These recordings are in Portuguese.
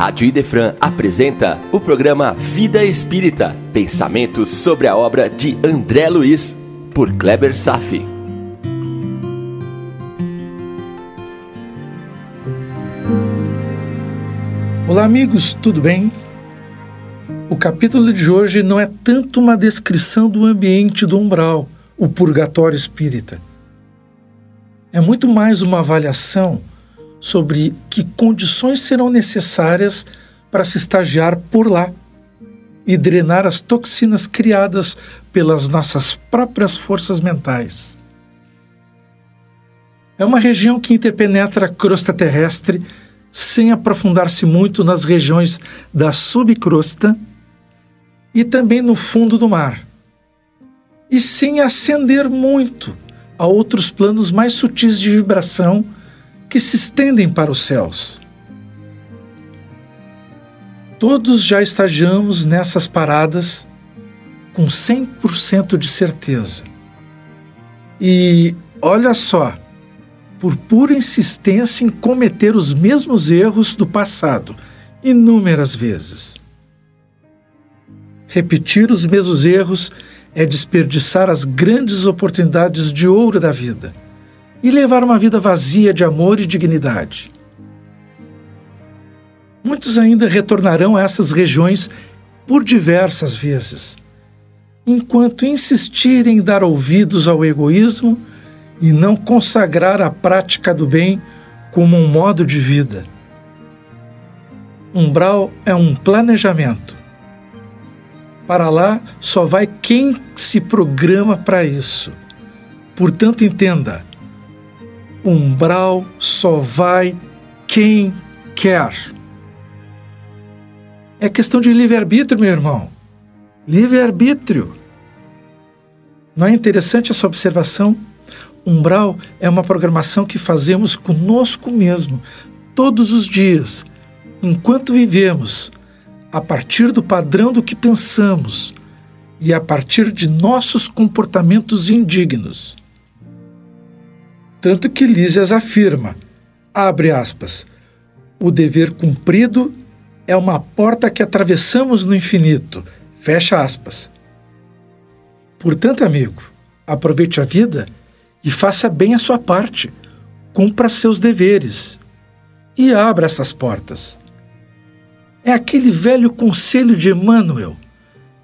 Rádio Idefran apresenta o programa Vida Espírita, pensamentos sobre a obra de André Luiz, por Kleber Safi. Olá, amigos, tudo bem? O capítulo de hoje não é tanto uma descrição do ambiente do umbral, o purgatório espírita. É muito mais uma avaliação sobre que condições serão necessárias para se estagiar por lá e drenar as toxinas criadas pelas nossas próprias forças mentais. É uma região que interpenetra a crosta terrestre sem aprofundar-se muito nas regiões da subcrosta e também no fundo do mar, e sem ascender muito a outros planos mais sutis de vibração que se estendem para os céus. Todos já estagiamos nessas paradas com 100% de certeza. E olha só, por pura insistência em cometer os mesmos erros do passado, inúmeras vezes. Repetir os mesmos erros é desperdiçar as grandes oportunidades de ouro da vida e levar uma vida vazia de amor e dignidade. Muitos ainda retornarão a essas regiões por diversas vezes, enquanto insistirem em dar ouvidos ao egoísmo e não consagrar a prática do bem como um modo de vida. Umbral é um planejamento. Para lá só vai quem se programa para isso. Portanto, entenda: umbral só vai quem quer. É questão de livre-arbítrio, meu irmão. Livre-arbítrio. Não é interessante essa observação? Umbral é uma programação que fazemos conosco mesmo, todos os dias, enquanto vivemos, a partir do padrão do que pensamos e a partir de nossos comportamentos indignos. Tanto que Lísias afirma, abre aspas, o dever cumprido é uma porta que atravessamos no infinito, fecha aspas. Portanto, amigo, aproveite a vida e faça bem a sua parte, cumpra seus deveres e abra essas portas. É aquele velho conselho de Emmanuel: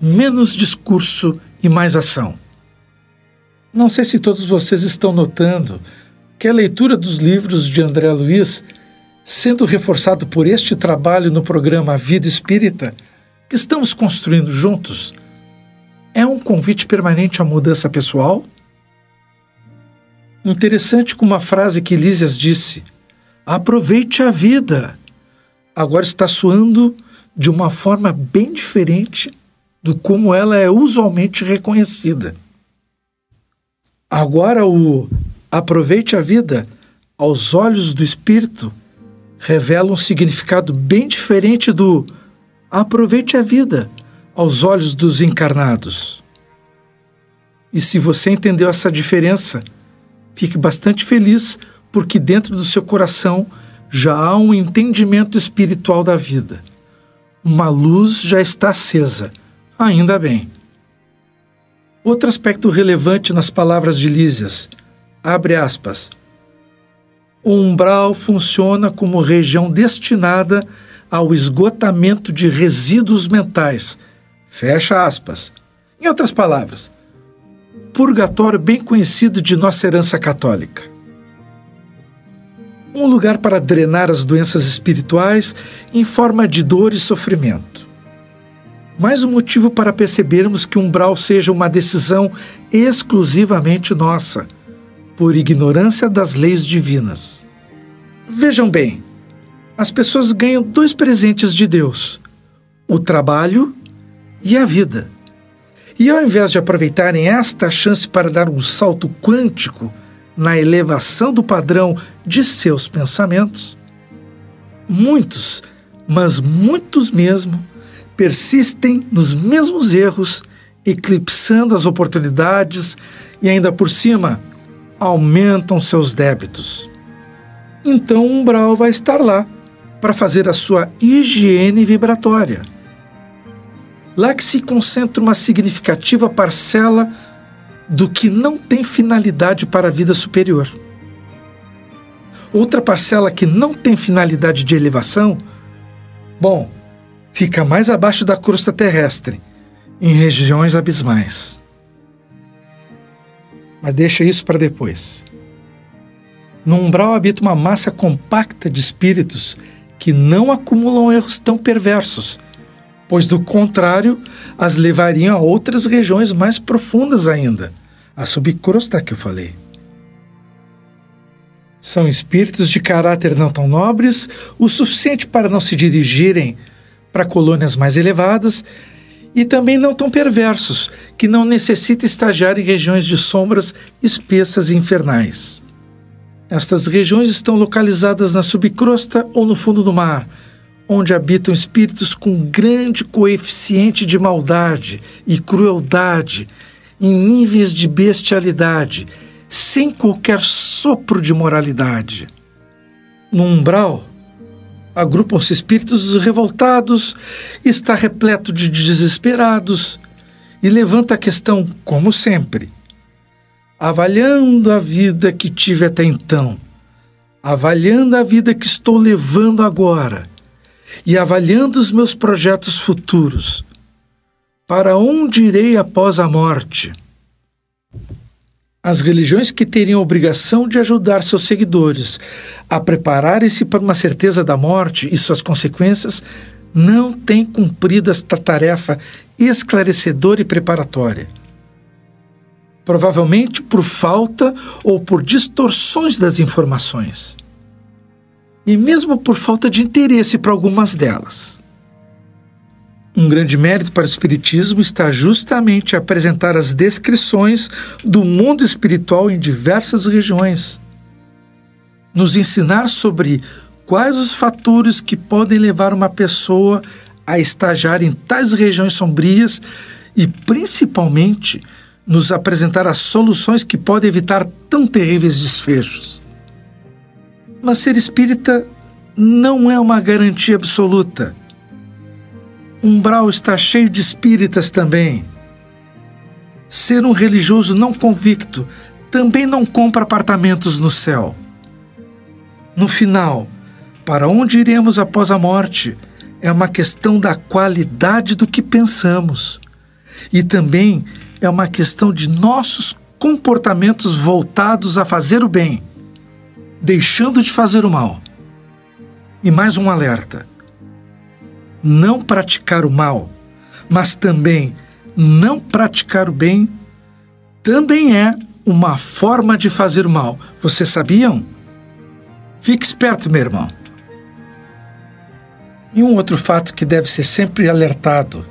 menos discurso e mais ação. Não sei se todos vocês estão notando que a leitura dos livros de André Luiz, sendo reforçado por este trabalho no programa Vida Espírita, que estamos construindo juntos, é um convite permanente à mudança pessoal? Interessante com uma frase que Lísias disse: aproveite a vida. Agora está soando de uma forma bem diferente do como ela é usualmente reconhecida. Agora o Aproveite a vida, aos olhos do espírito, revela um significado bem diferente do aproveite a vida, aos olhos dos encarnados. E se você entendeu essa diferença, fique bastante feliz, porque dentro do seu coração já há um entendimento espiritual da vida. Uma luz já está acesa, ainda bem. Outro aspecto relevante nas palavras de Lísias abre aspas. O umbral funciona como região destinada ao esgotamento de resíduos mentais. Fecha aspas. Em outras palavras, purgatório bem conhecido de nossa herança católica. Um lugar para drenar as doenças espirituais em forma de dor e sofrimento. Mais um motivo para percebermos que umbral seja uma decisão exclusivamente nossa por ignorância das leis divinas. Vejam bem, as pessoas ganham dois presentes de Deus: o trabalho e a vida. E ao invés de aproveitarem esta chance para dar um salto quântico na elevação do padrão de seus pensamentos, muitos, mas muitos mesmo, persistem nos mesmos erros, eclipsando as oportunidades e ainda por cima aumentam seus débitos. Então o umbral vai estar lá, para fazer a sua higiene vibratória. Lá que se concentra uma significativa parcela do que não tem finalidade para a vida superior. Outra parcela que não tem finalidade de elevação, bom, fica mais abaixo da crosta terrestre, em regiões abismais. Mas deixa isso para depois. No umbral habita uma massa compacta de espíritos que não acumulam erros tão perversos, pois do contrário as levariam a outras regiões mais profundas ainda, a subcrosta que eu falei. São espíritos de caráter não tão nobres o suficiente para não se dirigirem para colônias mais elevadas e também não tão perversos que não necessitam estagiar em regiões de sombras espessas e infernais. Estas regiões estão localizadas na subcrosta ou no fundo do mar, onde habitam espíritos com grande coeficiente de maldade e crueldade, em níveis de bestialidade, sem qualquer sopro de moralidade. No umbral, agrupam-se espíritos revoltados, está repleto de desesperados e levanta a questão, como sempre avaliando a vida que tive até então, avaliando a vida que estou levando agora e avaliando os meus projetos futuros. Para onde irei após a morte? As religiões que teriam a obrigação de ajudar seus seguidores a prepararem-se para uma certeza da morte e suas consequências não têm cumprido esta tarefa esclarecedora e preparatória provavelmente por falta ou por distorções das informações, e mesmo por falta de interesse para algumas delas. Um grande mérito para o Espiritismo está justamente apresentar as descrições do mundo espiritual em diversas regiões, nos ensinar sobre quais os fatores que podem levar uma pessoa a estagiar em tais regiões sombrias e, principalmente, nos apresentar as soluções que podem evitar tão terríveis desfechos. Mas ser espírita não é uma garantia absoluta. Umbral está cheio de espíritas também. Ser um religioso não convicto também não compra apartamentos no céu. No final, para onde iremos após a morte é uma questão da qualidade do que pensamos e também é uma questão de nossos comportamentos voltados a fazer o bem, deixando de fazer o mal. E mais um alerta: não praticar o mal, mas também não praticar o bem, também é uma forma de fazer o mal. Vocês sabiam? Fique esperto, meu irmão. E um outro fato que deve ser sempre alertado.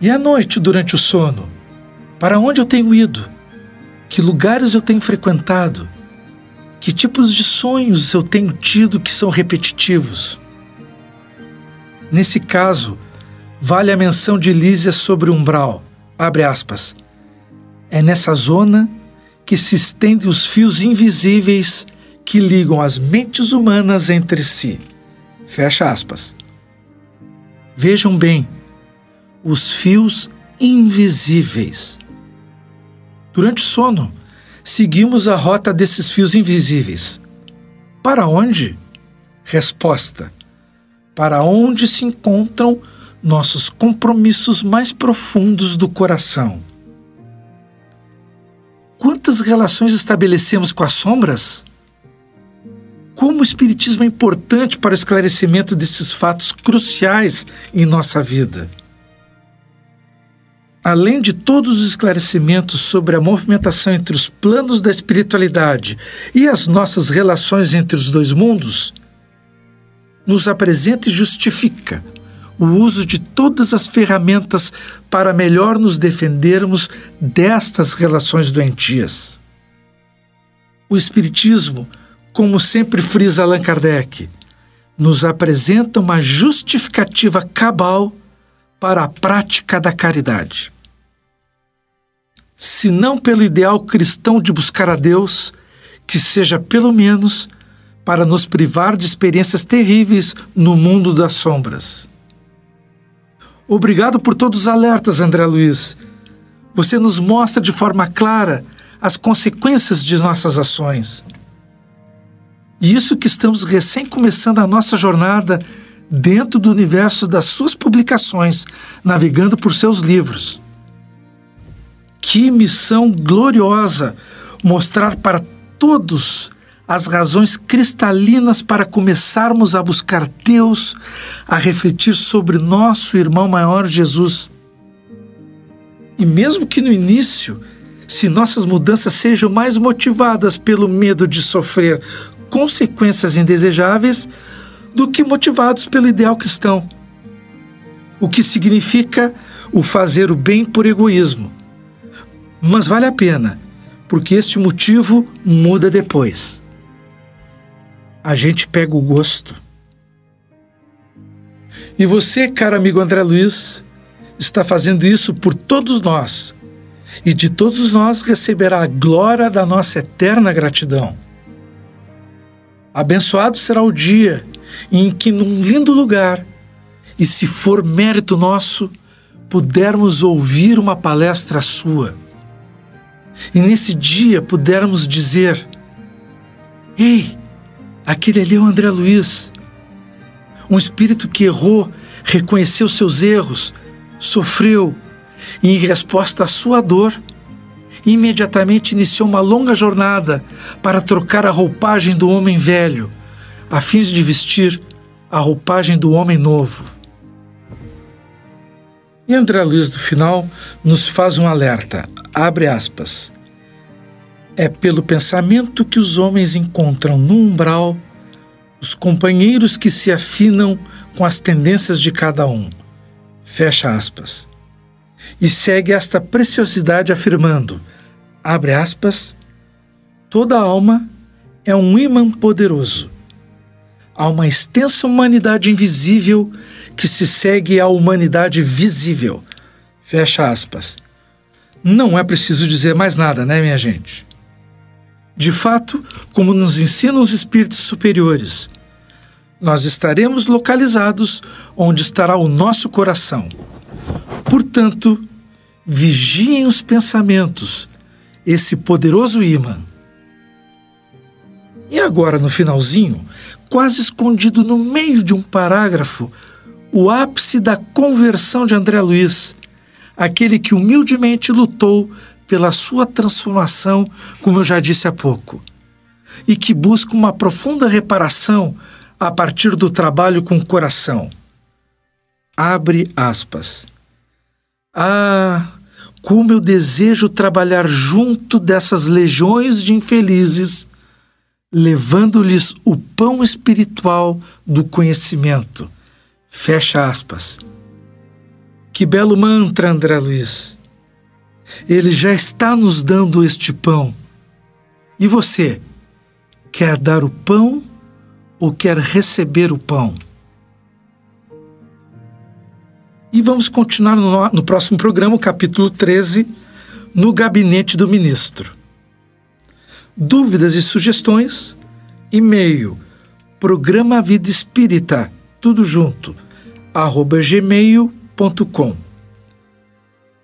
E à noite, durante o sono? Para onde eu tenho ido? Que lugares eu tenho frequentado? Que tipos de sonhos eu tenho tido que são repetitivos? Nesse caso, vale a menção de Lísia sobre umbral. Abre aspas. É nessa zona que se estendem os fios invisíveis que ligam as mentes humanas entre si. Fecha aspas. Vejam bem, os fios invisíveis. Durante o sono, seguimos a rota desses fios invisíveis. Para onde? Resposta: Para onde se encontram nossos compromissos mais profundos do coração. Quantas relações estabelecemos com as sombras? Como o Espiritismo é importante para o esclarecimento desses fatos cruciais em nossa vida além de todos os esclarecimentos sobre a movimentação entre os planos da espiritualidade e as nossas relações entre os dois mundos, nos apresenta e justifica o uso de todas as ferramentas para melhor nos defendermos destas relações doentias. O Espiritismo, como sempre frisa Allan Kardec, nos apresenta uma justificativa cabal para a prática da caridade se não pelo ideal cristão de buscar a Deus, que seja pelo menos para nos privar de experiências terríveis no mundo das sombras. Obrigado por todos os alertas, André Luiz. Você nos mostra de forma clara as consequências de nossas ações. E isso que estamos recém começando a nossa jornada dentro do universo das suas publicações, navegando por seus livros. Que missão gloriosa mostrar para todos as razões cristalinas para começarmos a buscar Deus, a refletir sobre nosso irmão maior Jesus. E mesmo que no início, se nossas mudanças sejam mais motivadas pelo medo de sofrer consequências indesejáveis do que motivados pelo ideal cristão, o que significa o fazer o bem por egoísmo. Mas vale a pena, porque este motivo muda depois a gente pega o gosto. E você, caro amigo André Luiz, está fazendo isso por todos nós. E de todos nós receberá a glória da nossa eterna gratidão. Abençoado será o dia em que, num lindo lugar, e se for mérito nosso, pudermos ouvir uma palestra sua. E nesse dia pudermos dizer: Ei, Aquele ali é o André Luiz. Um espírito que errou, reconheceu seus erros, sofreu e, em resposta à sua dor, imediatamente iniciou uma longa jornada para trocar a roupagem do homem velho, a fim de vestir a roupagem do homem novo. E André Luiz, no final, nos faz um alerta, abre aspas. É pelo pensamento que os homens encontram no umbral os companheiros que se afinam com as tendências de cada um. Fecha aspas. E segue esta preciosidade afirmando, abre aspas, toda alma é um imã poderoso. Há uma extensa humanidade invisível que se segue à humanidade visível. Fecha aspas. Não é preciso dizer mais nada, né, minha gente? De fato, como nos ensinam os espíritos superiores, nós estaremos localizados onde estará o nosso coração. Portanto, vigiem os pensamentos, esse poderoso imã. E agora, no finalzinho, quase escondido no meio de um parágrafo, o ápice da conversão de André Luiz, aquele que humildemente lutou pela sua transformação, como eu já disse há pouco, e que busca uma profunda reparação a partir do trabalho com o coração. Abre aspas. Ah, como eu desejo trabalhar junto dessas legiões de infelizes, levando-lhes o pão espiritual do conhecimento. Fecha aspas. Que belo mantra, André Luiz. Ele já está nos dando este pão. E você, quer dar o pão ou quer receber o pão? E vamos continuar no, no próximo programa, capítulo 13, no gabinete do ministro. Dúvidas e sugestões? E-mail programa Vida Espírita, tudo junto, arroba gmail.com.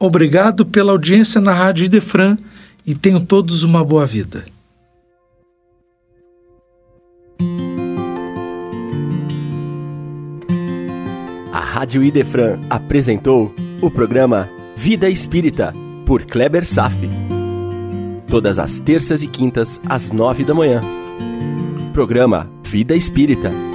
Obrigado pela audiência na Rádio Idefran e tenham todos uma boa vida. A Rádio Idefran apresentou o programa Vida Espírita, por Kleber Safi. Todas as terças e quintas, às nove da manhã. Programa Vida Espírita